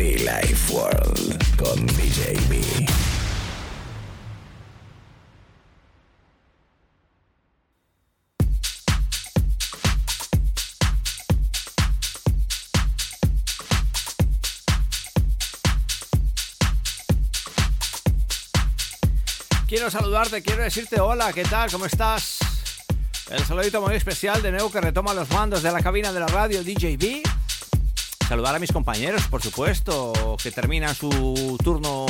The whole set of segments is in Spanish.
Life World con DJ B. Quiero saludarte, quiero decirte hola, ¿qué tal? ¿Cómo estás? El saludito muy especial de nuevo que retoma los mandos de la cabina de la radio DJB. Saludar a mis compañeros, por supuesto, que terminan su turno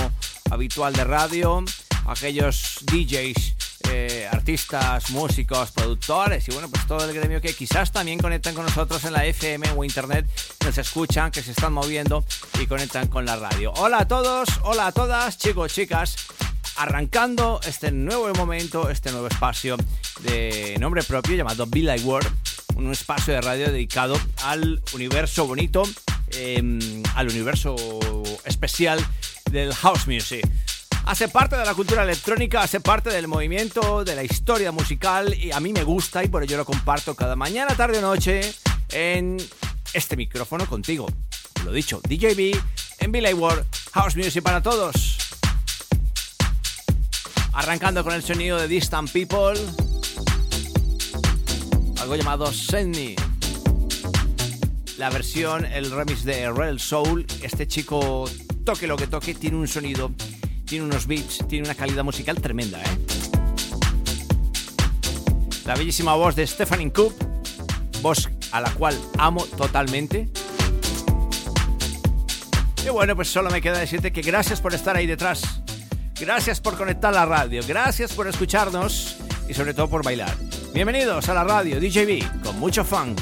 habitual de radio. Aquellos DJs, eh, artistas, músicos, productores y bueno, pues todo el gremio que quizás también conectan con nosotros en la FM o internet, nos escuchan, que se están moviendo y conectan con la radio. Hola a todos, hola a todas, chicos, chicas arrancando este nuevo momento, este nuevo espacio de nombre propio llamado Be Like World, un espacio de radio dedicado al universo bonito, eh, al universo especial del house music. Hace parte de la cultura electrónica, hace parte del movimiento, de la historia musical y a mí me gusta y por ello lo comparto cada mañana, tarde o noche en este micrófono contigo. Lo dicho, DJB en Like World, House Music para todos. Arrancando con el sonido de Distant People. Algo llamado Send. La versión, el remix de Real Soul. Este chico, toque lo que toque, tiene un sonido, tiene unos beats, tiene una calidad musical tremenda, ¿eh? La bellísima voz de Stephanie Coop. Voz a la cual amo totalmente. Y bueno, pues solo me queda decirte que gracias por estar ahí detrás. Gracias por conectar la radio, gracias por escucharnos y sobre todo por bailar. Bienvenidos a la radio DJB con mucho fun.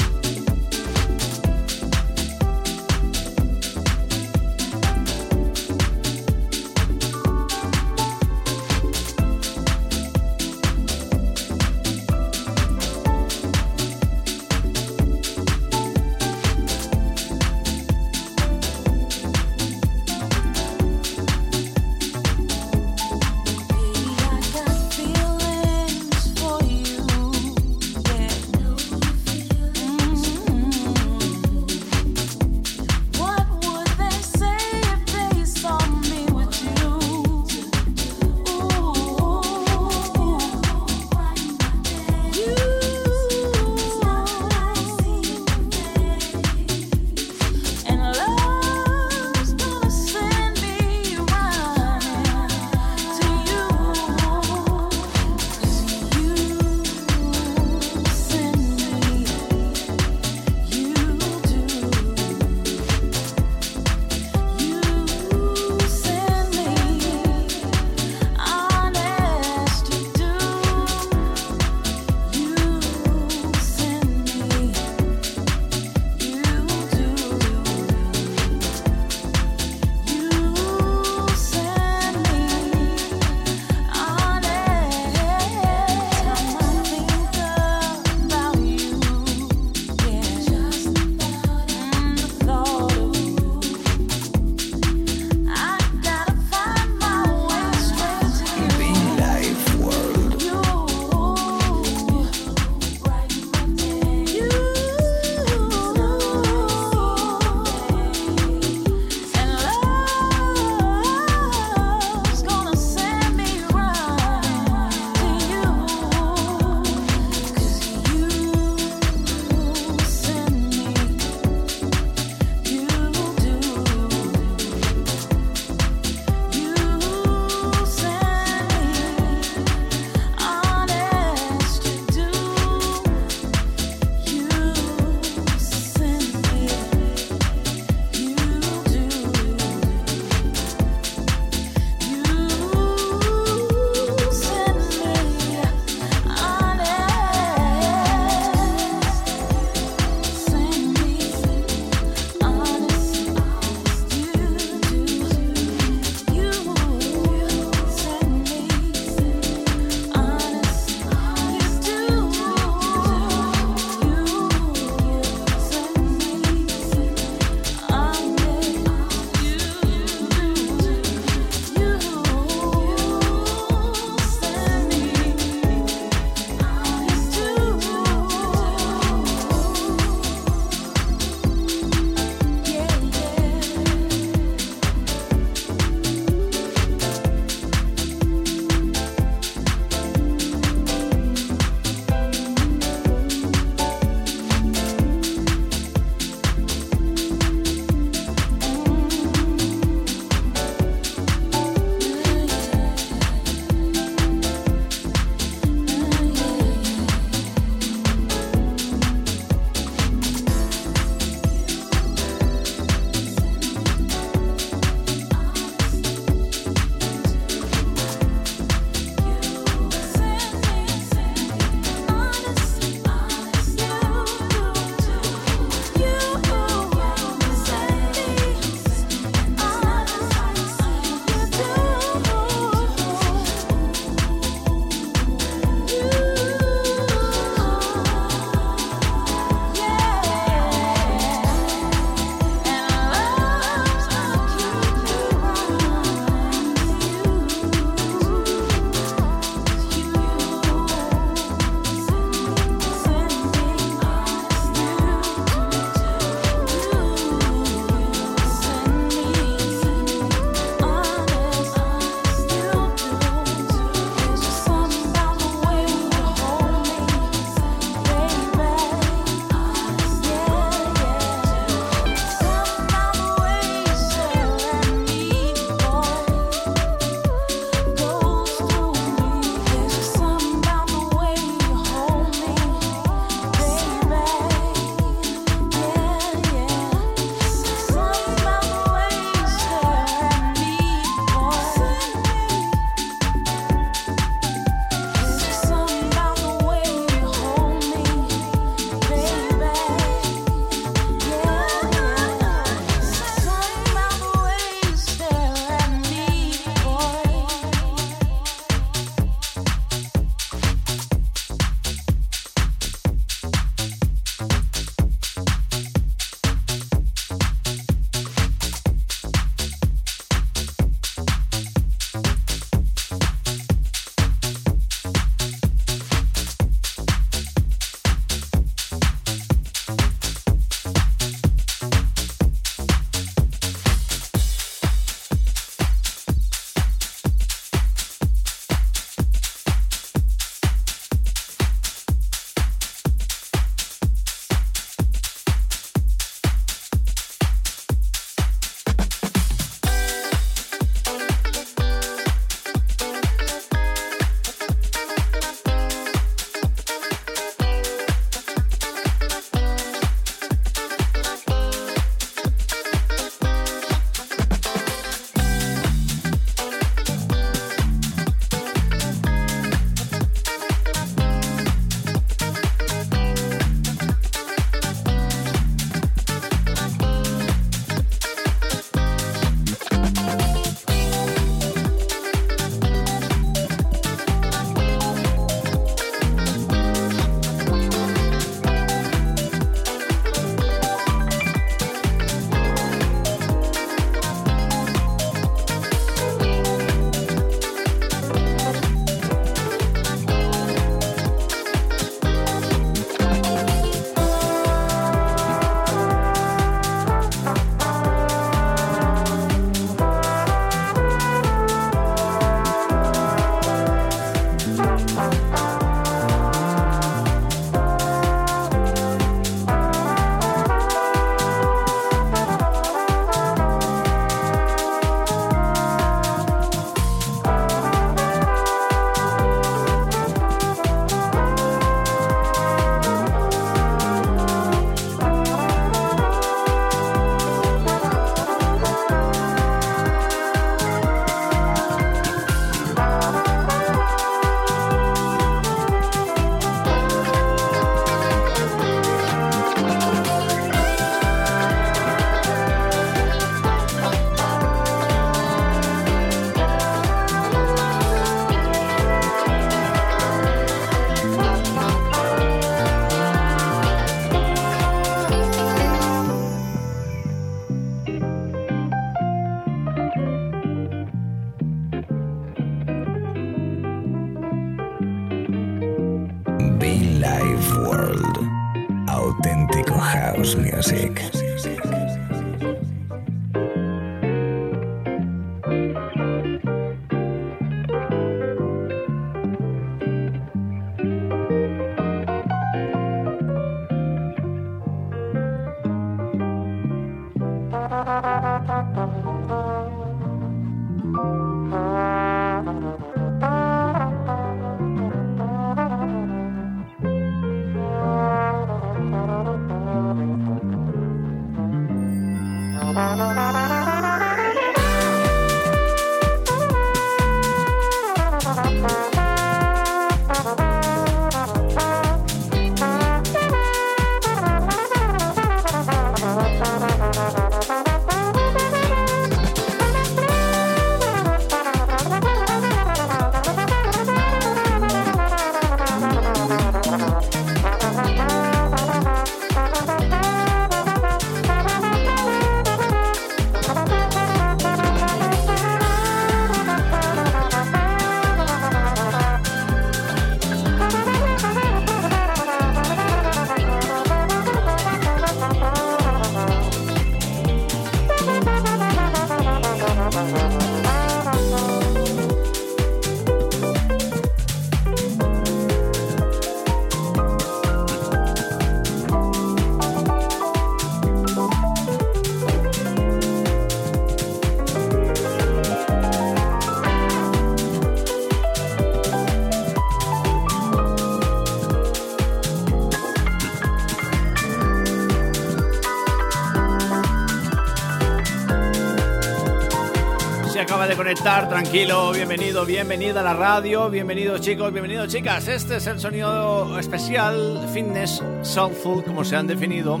Tranquilo, bienvenido, bienvenida a la radio, bienvenidos chicos, bienvenidos chicas. Este es el sonido especial Fitness Soulful, como se han definido.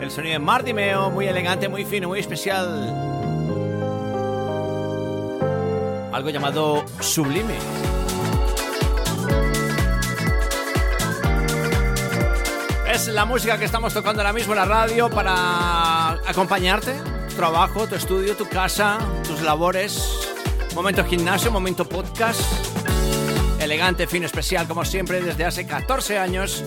El sonido de Martimeo, muy elegante, muy fino, muy especial. Algo llamado sublime. Es la música que estamos tocando ahora mismo en la radio para acompañarte, tu trabajo, tu estudio, tu casa, tus labores, Momento gimnasio, momento podcast. Elegante, fino, especial, como siempre, desde hace 14 años.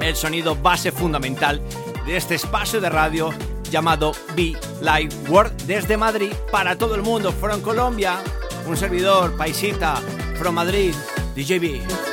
El sonido base fundamental de este espacio de radio llamado Be Live World desde Madrid para todo el mundo. From Colombia, un servidor, paisita, from Madrid, DJB.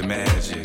the magic.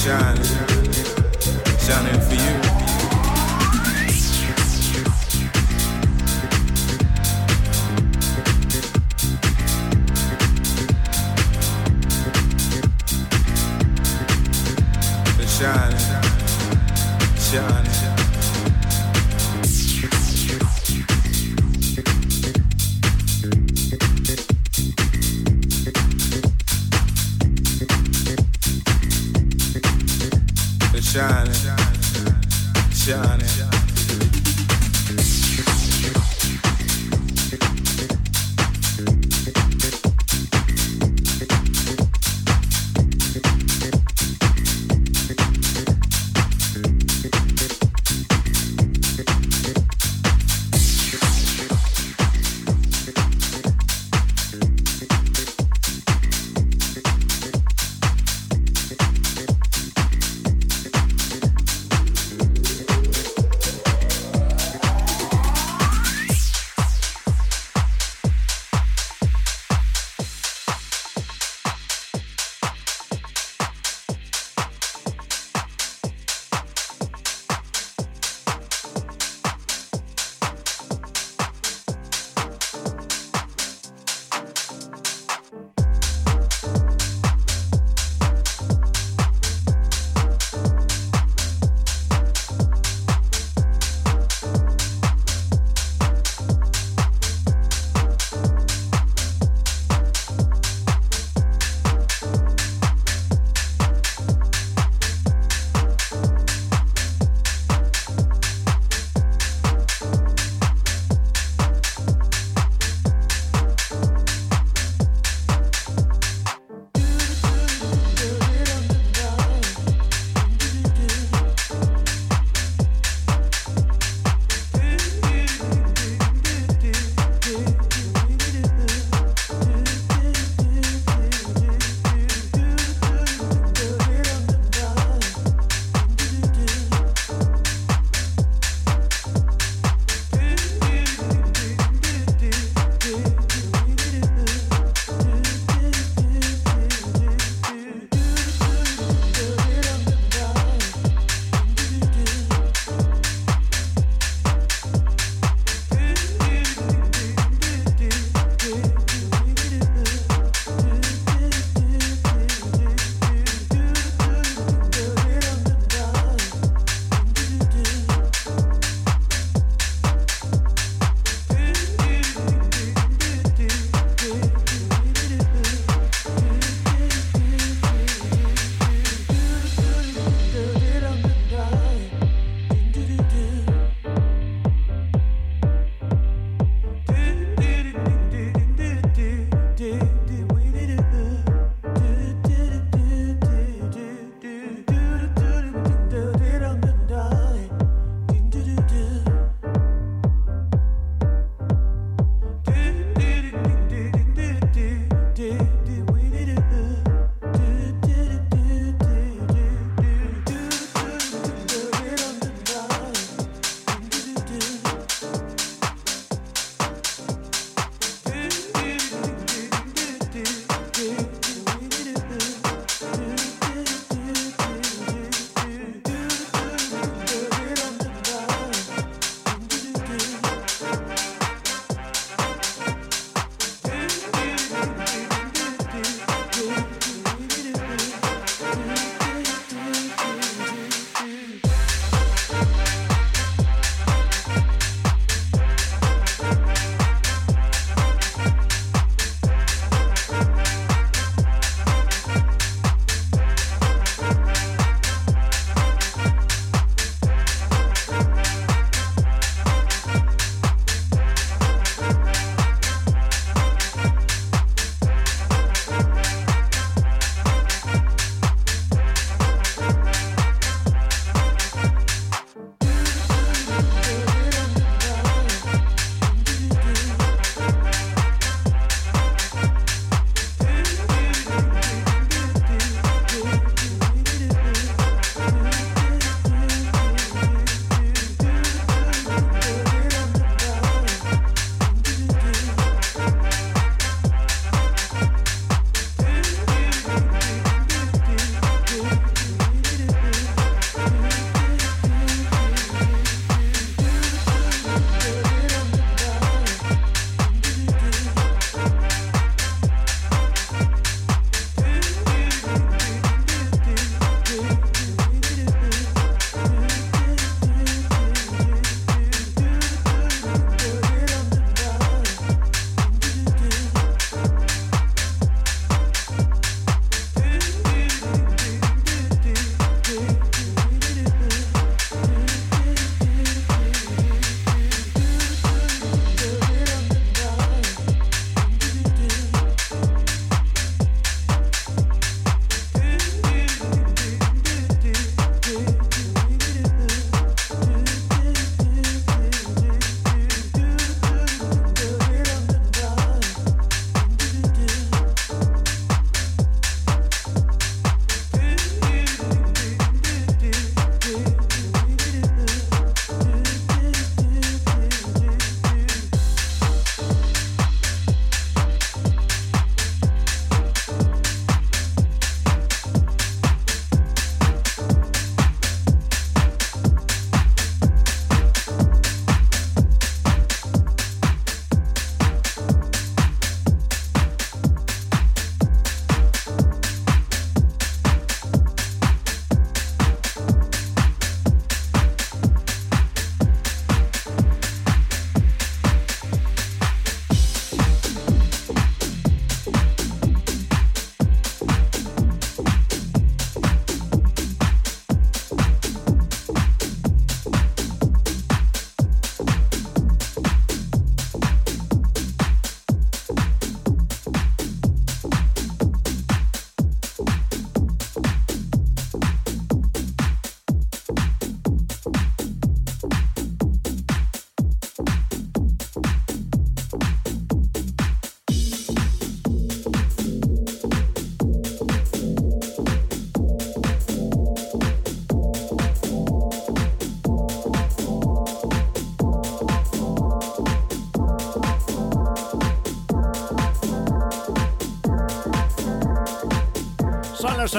shining, shining for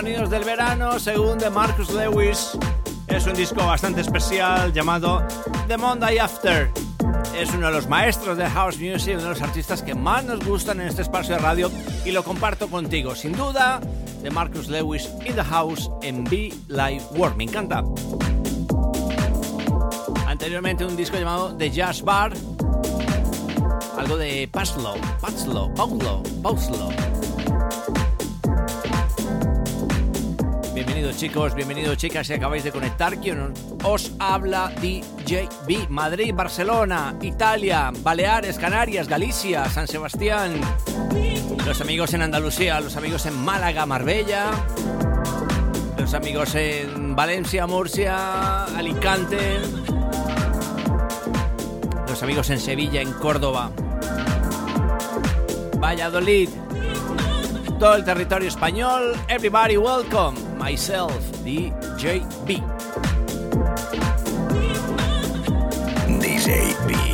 sonidos del verano, según de Marcus Lewis. Es un disco bastante especial llamado The Monday After. Es uno de los maestros de house music, uno de los artistas que más nos gustan en este espacio de radio y lo comparto contigo, sin duda, de Marcus Lewis in the House en Be Live World. Me encanta. Anteriormente un disco llamado The Jazz Bar, algo de Paslow, Paslow, Paulo, Pauslo. Bienvenidos chicos, bienvenidos chicas si acabáis de conectar. Quien os habla DJB, Madrid, Barcelona, Italia, Baleares, Canarias, Galicia, San Sebastián. Los amigos en Andalucía, los amigos en Málaga, Marbella. Los amigos en Valencia, Murcia, Alicante. Los amigos en Sevilla, en Córdoba. Valladolid, todo el territorio español. Everybody welcome. Myself, DJ B. DJ B.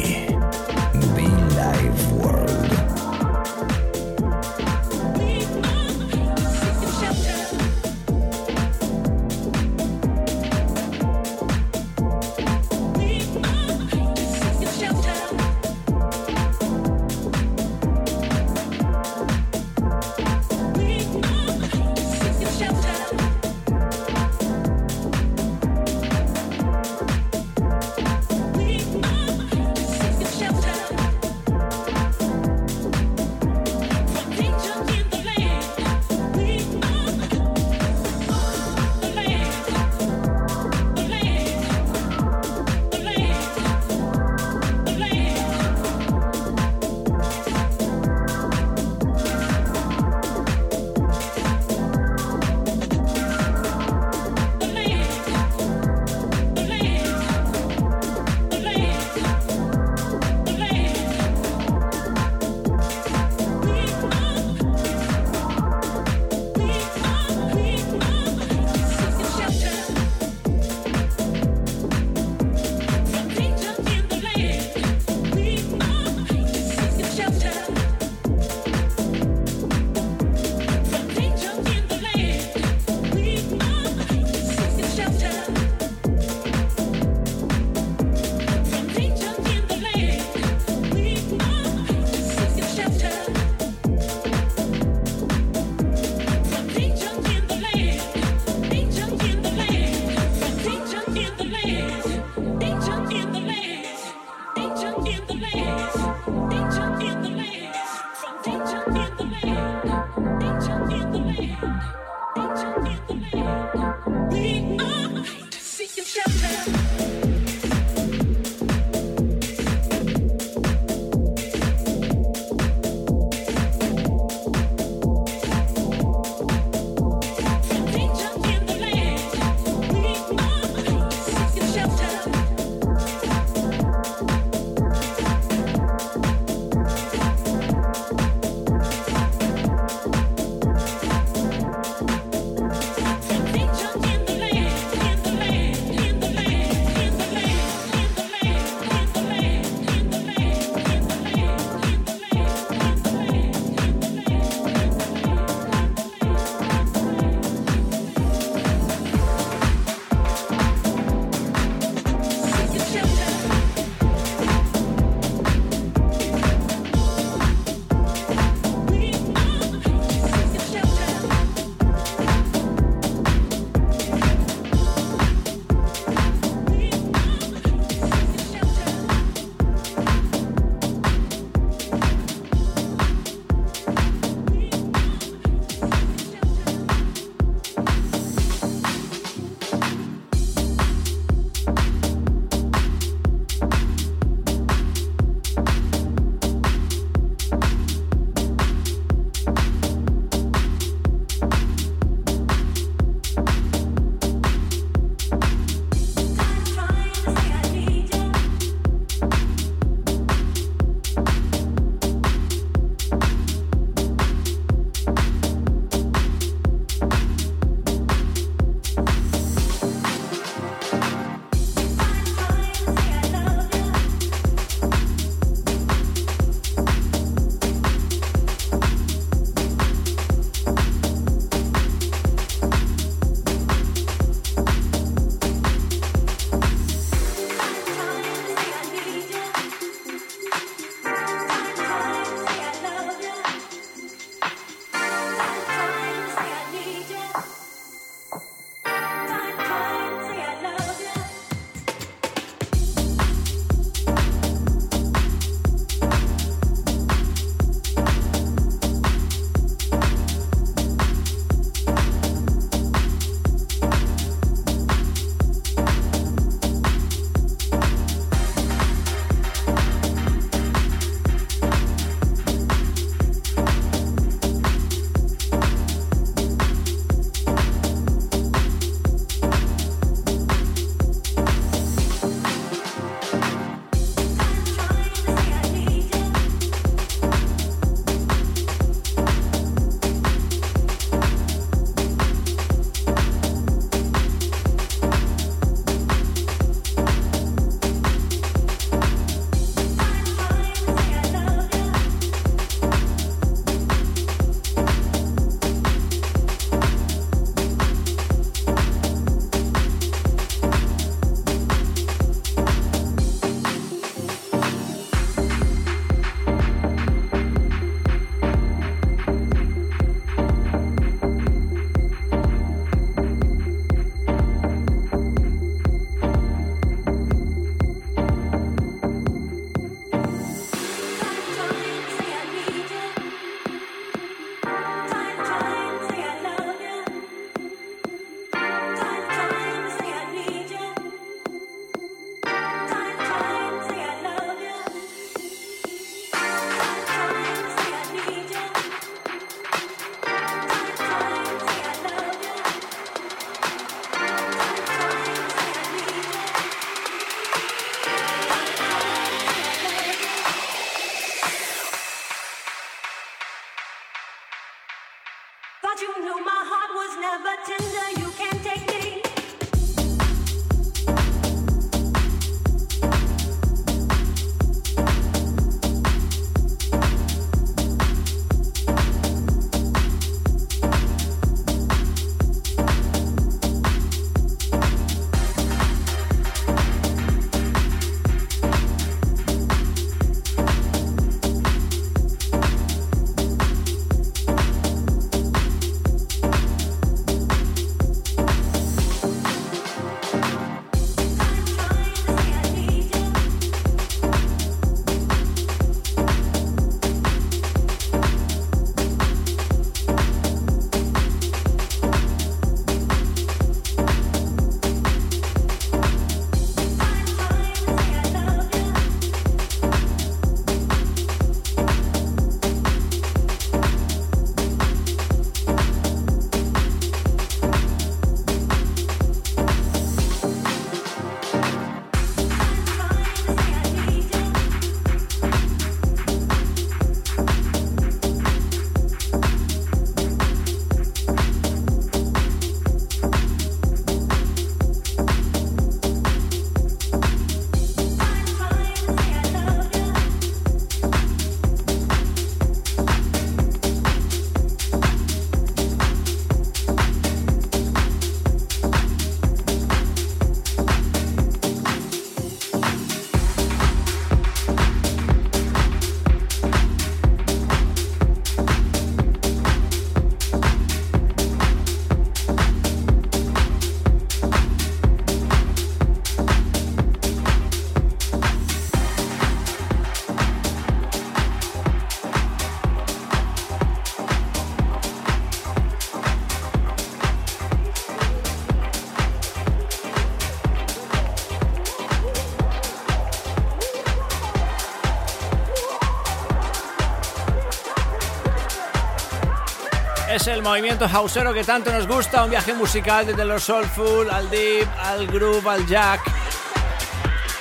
el movimiento houseero que tanto nos gusta, un viaje musical desde lo soulful al deep, al groove, al jack.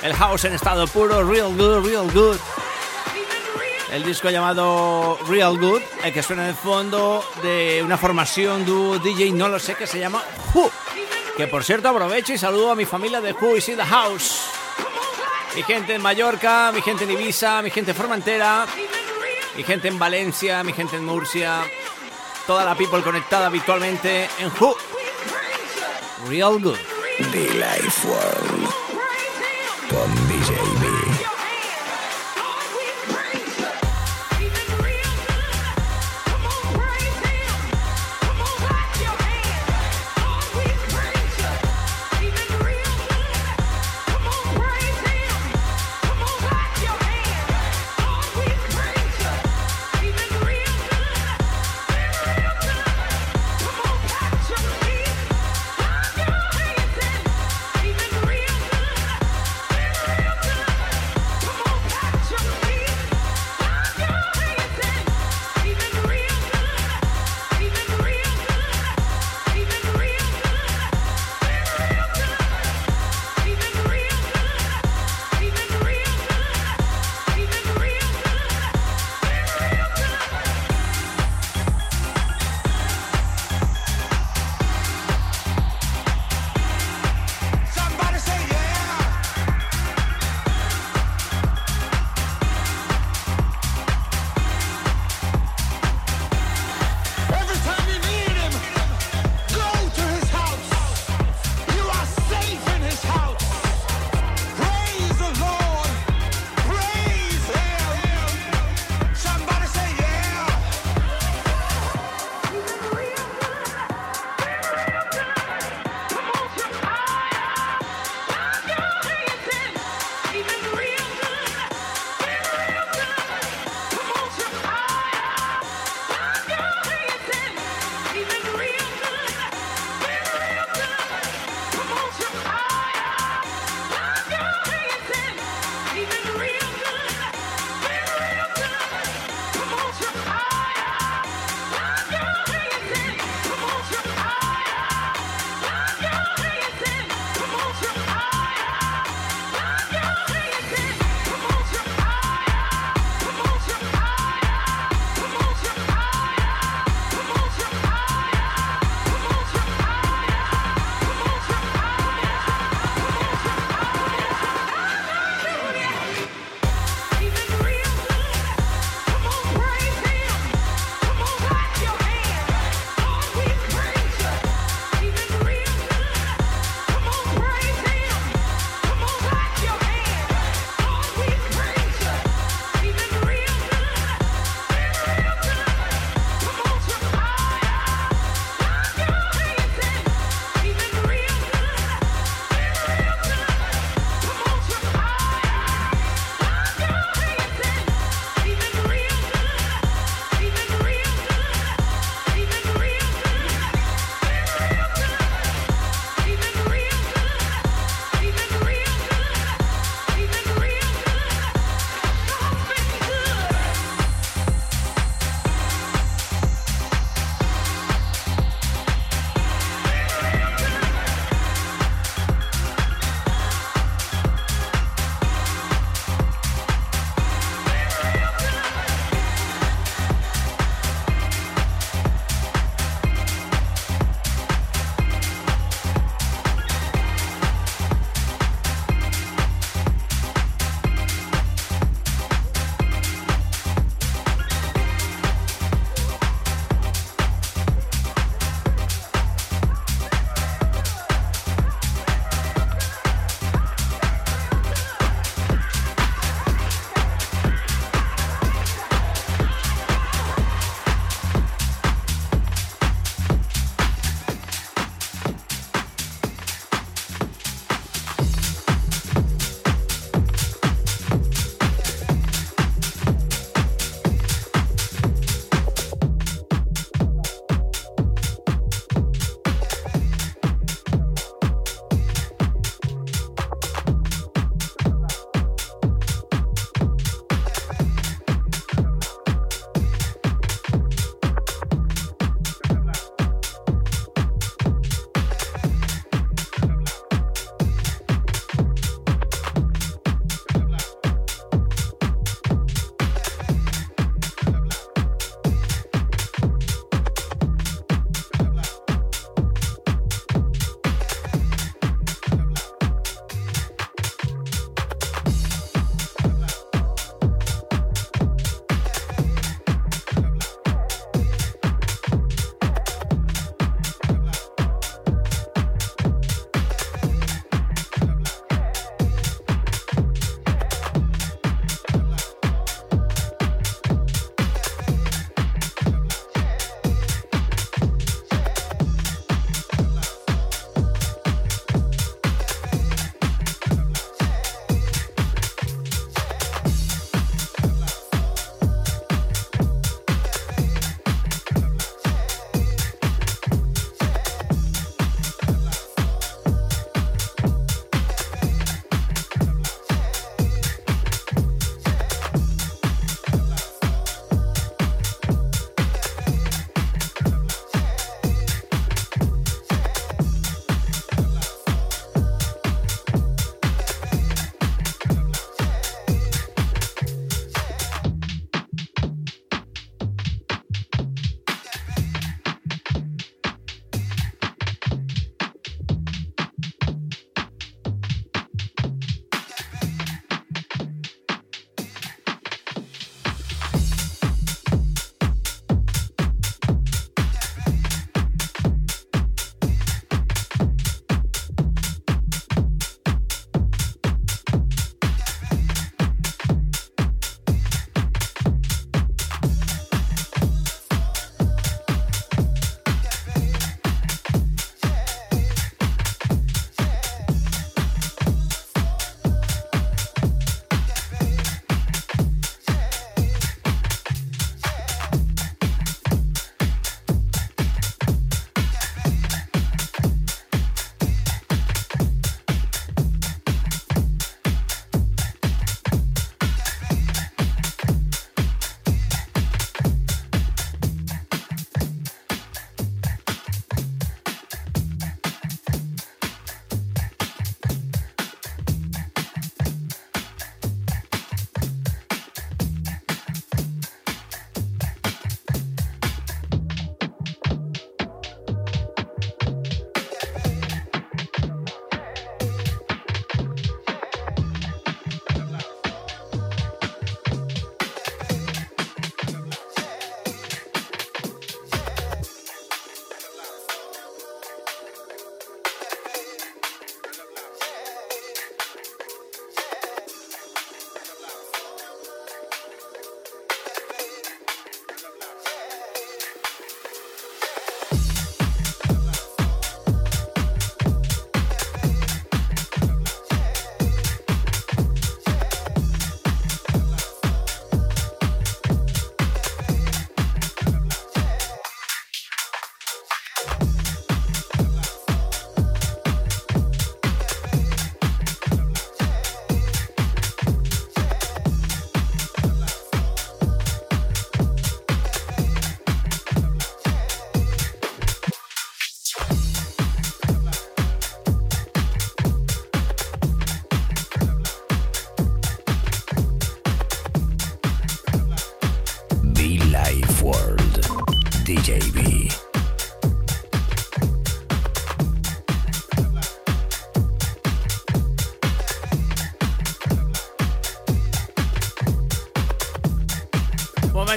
El house en estado puro, real good, real good. El disco llamado Real Good, el que suena en el fondo de una formación dúo DJ, no lo sé, que se llama Who. Que por cierto aprovecho y saludo a mi familia de Who is in the House. Mi gente en Mallorca, mi gente en Ibiza, mi gente en Formentera, mi gente en Valencia, mi gente en Murcia, toda la people conectada habitualmente en Who. Real Good. The Life World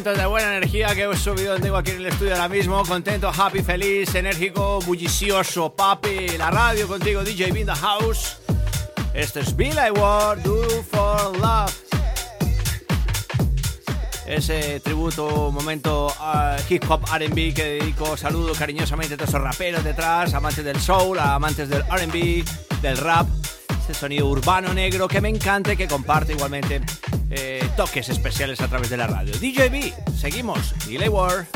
Momentos de buena energía que he subido tengo aquí en el estudio ahora mismo. Contento, happy, feliz, enérgico, bullicioso, papi. La radio contigo, DJ in the house. Esto es Bill I Ward, Do for Love. Ese tributo, momento uh, hip hop RB que dedico, saludo cariñosamente a todos esos raperos detrás, amantes del soul, amantes del RB, del rap, ese sonido urbano negro que me encanta y que comparte igualmente eh, toques especiales a través de la radio. DJB, seguimos, Billy Ward.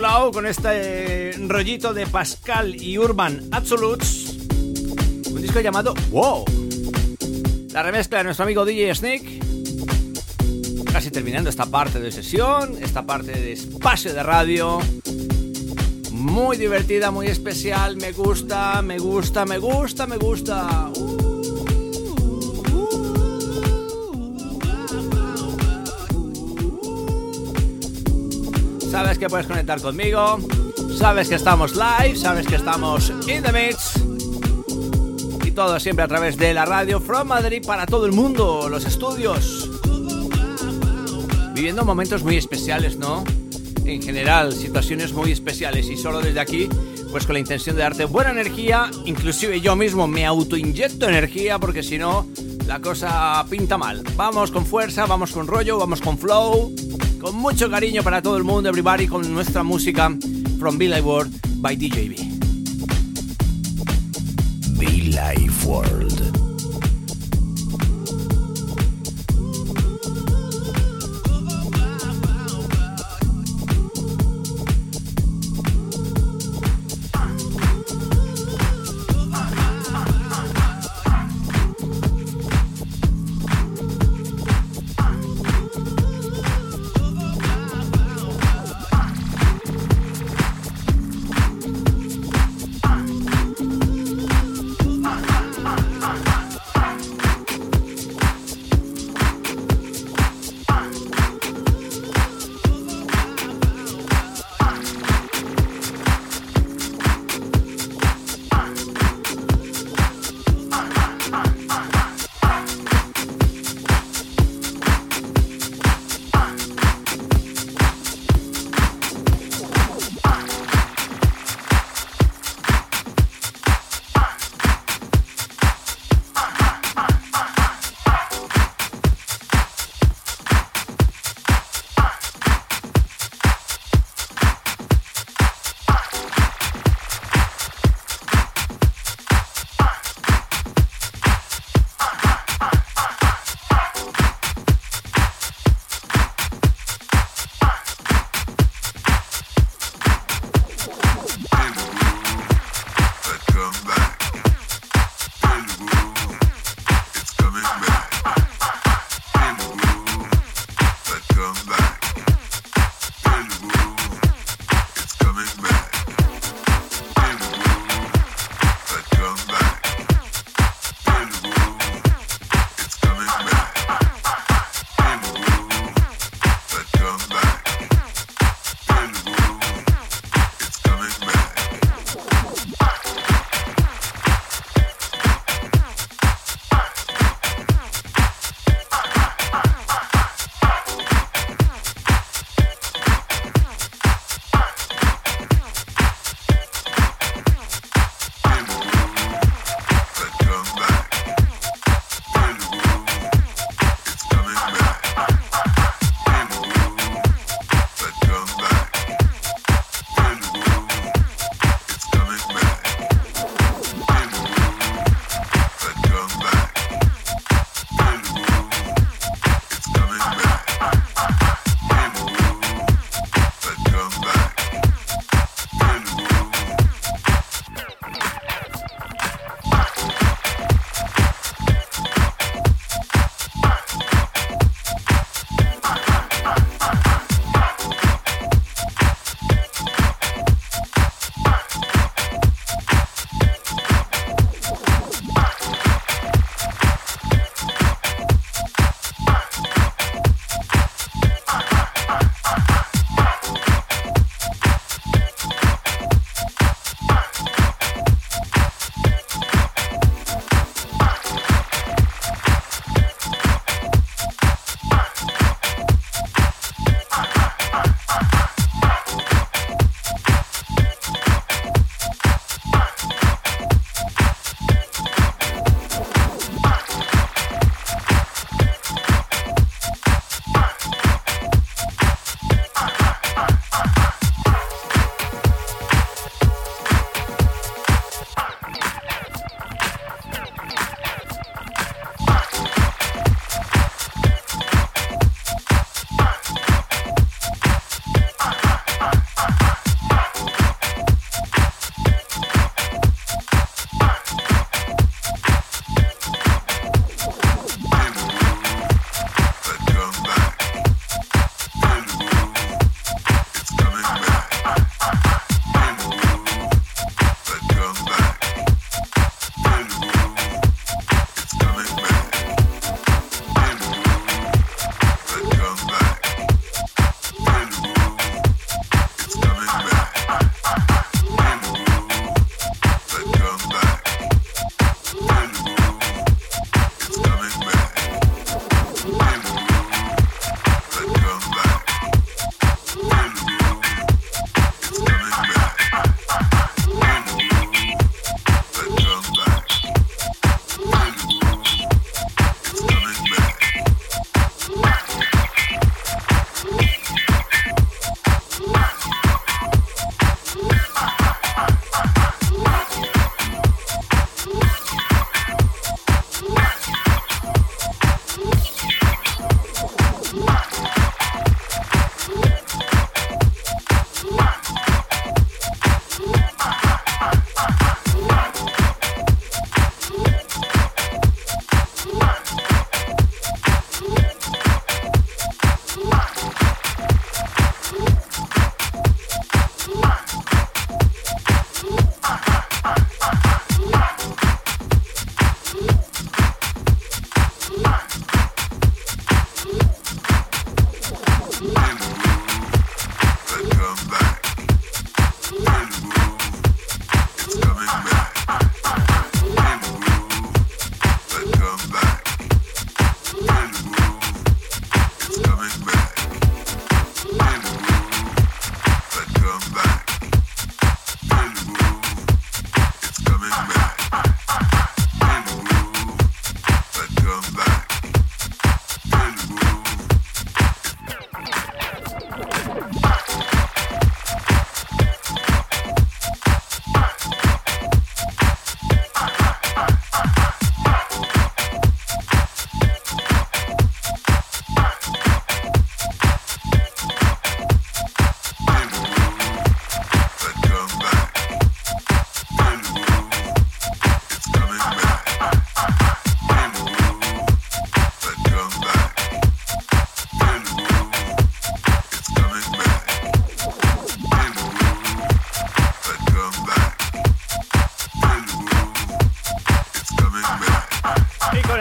Flow, con este rollito de Pascal y Urban Absolutes. Un disco llamado Wow. La remezcla de nuestro amigo DJ Snake. Casi terminando esta parte de sesión, esta parte de espacio de radio. Muy divertida, muy especial. Me gusta, me gusta, me gusta, me gusta. Que puedes conectar conmigo. Sabes que estamos live. Sabes que estamos in the mix. Y todo siempre a través de la radio From Madrid para todo el mundo. Los estudios. Viviendo momentos muy especiales, ¿no? En general, situaciones muy especiales. Y solo desde aquí, pues con la intención de darte buena energía. Inclusive yo mismo me autoinyecto energía porque si no, la cosa pinta mal. Vamos con fuerza, vamos con rollo, vamos con flow con mucho cariño para todo el mundo, everybody, con nuestra música from Be Life World by DJB. Be Life World.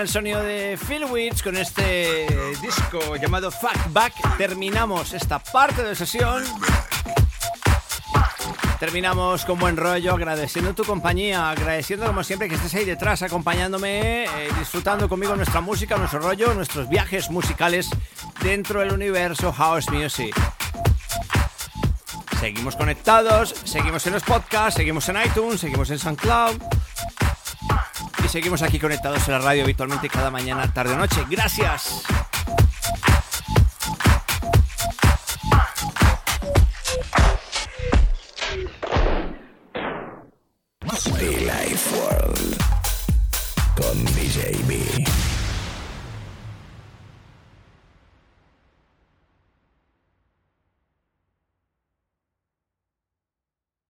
Sonido de Phil Witch con este disco llamado Fact Back terminamos esta parte de sesión. Terminamos con buen rollo, agradeciendo tu compañía, agradeciendo como siempre que estés ahí detrás, acompañándome, eh, disfrutando conmigo nuestra música, nuestro rollo, nuestros viajes musicales dentro del universo House Music. Seguimos conectados, seguimos en los podcasts, seguimos en iTunes, seguimos en SoundCloud seguimos aquí conectados en la radio habitualmente cada mañana, tarde o noche. Gracias.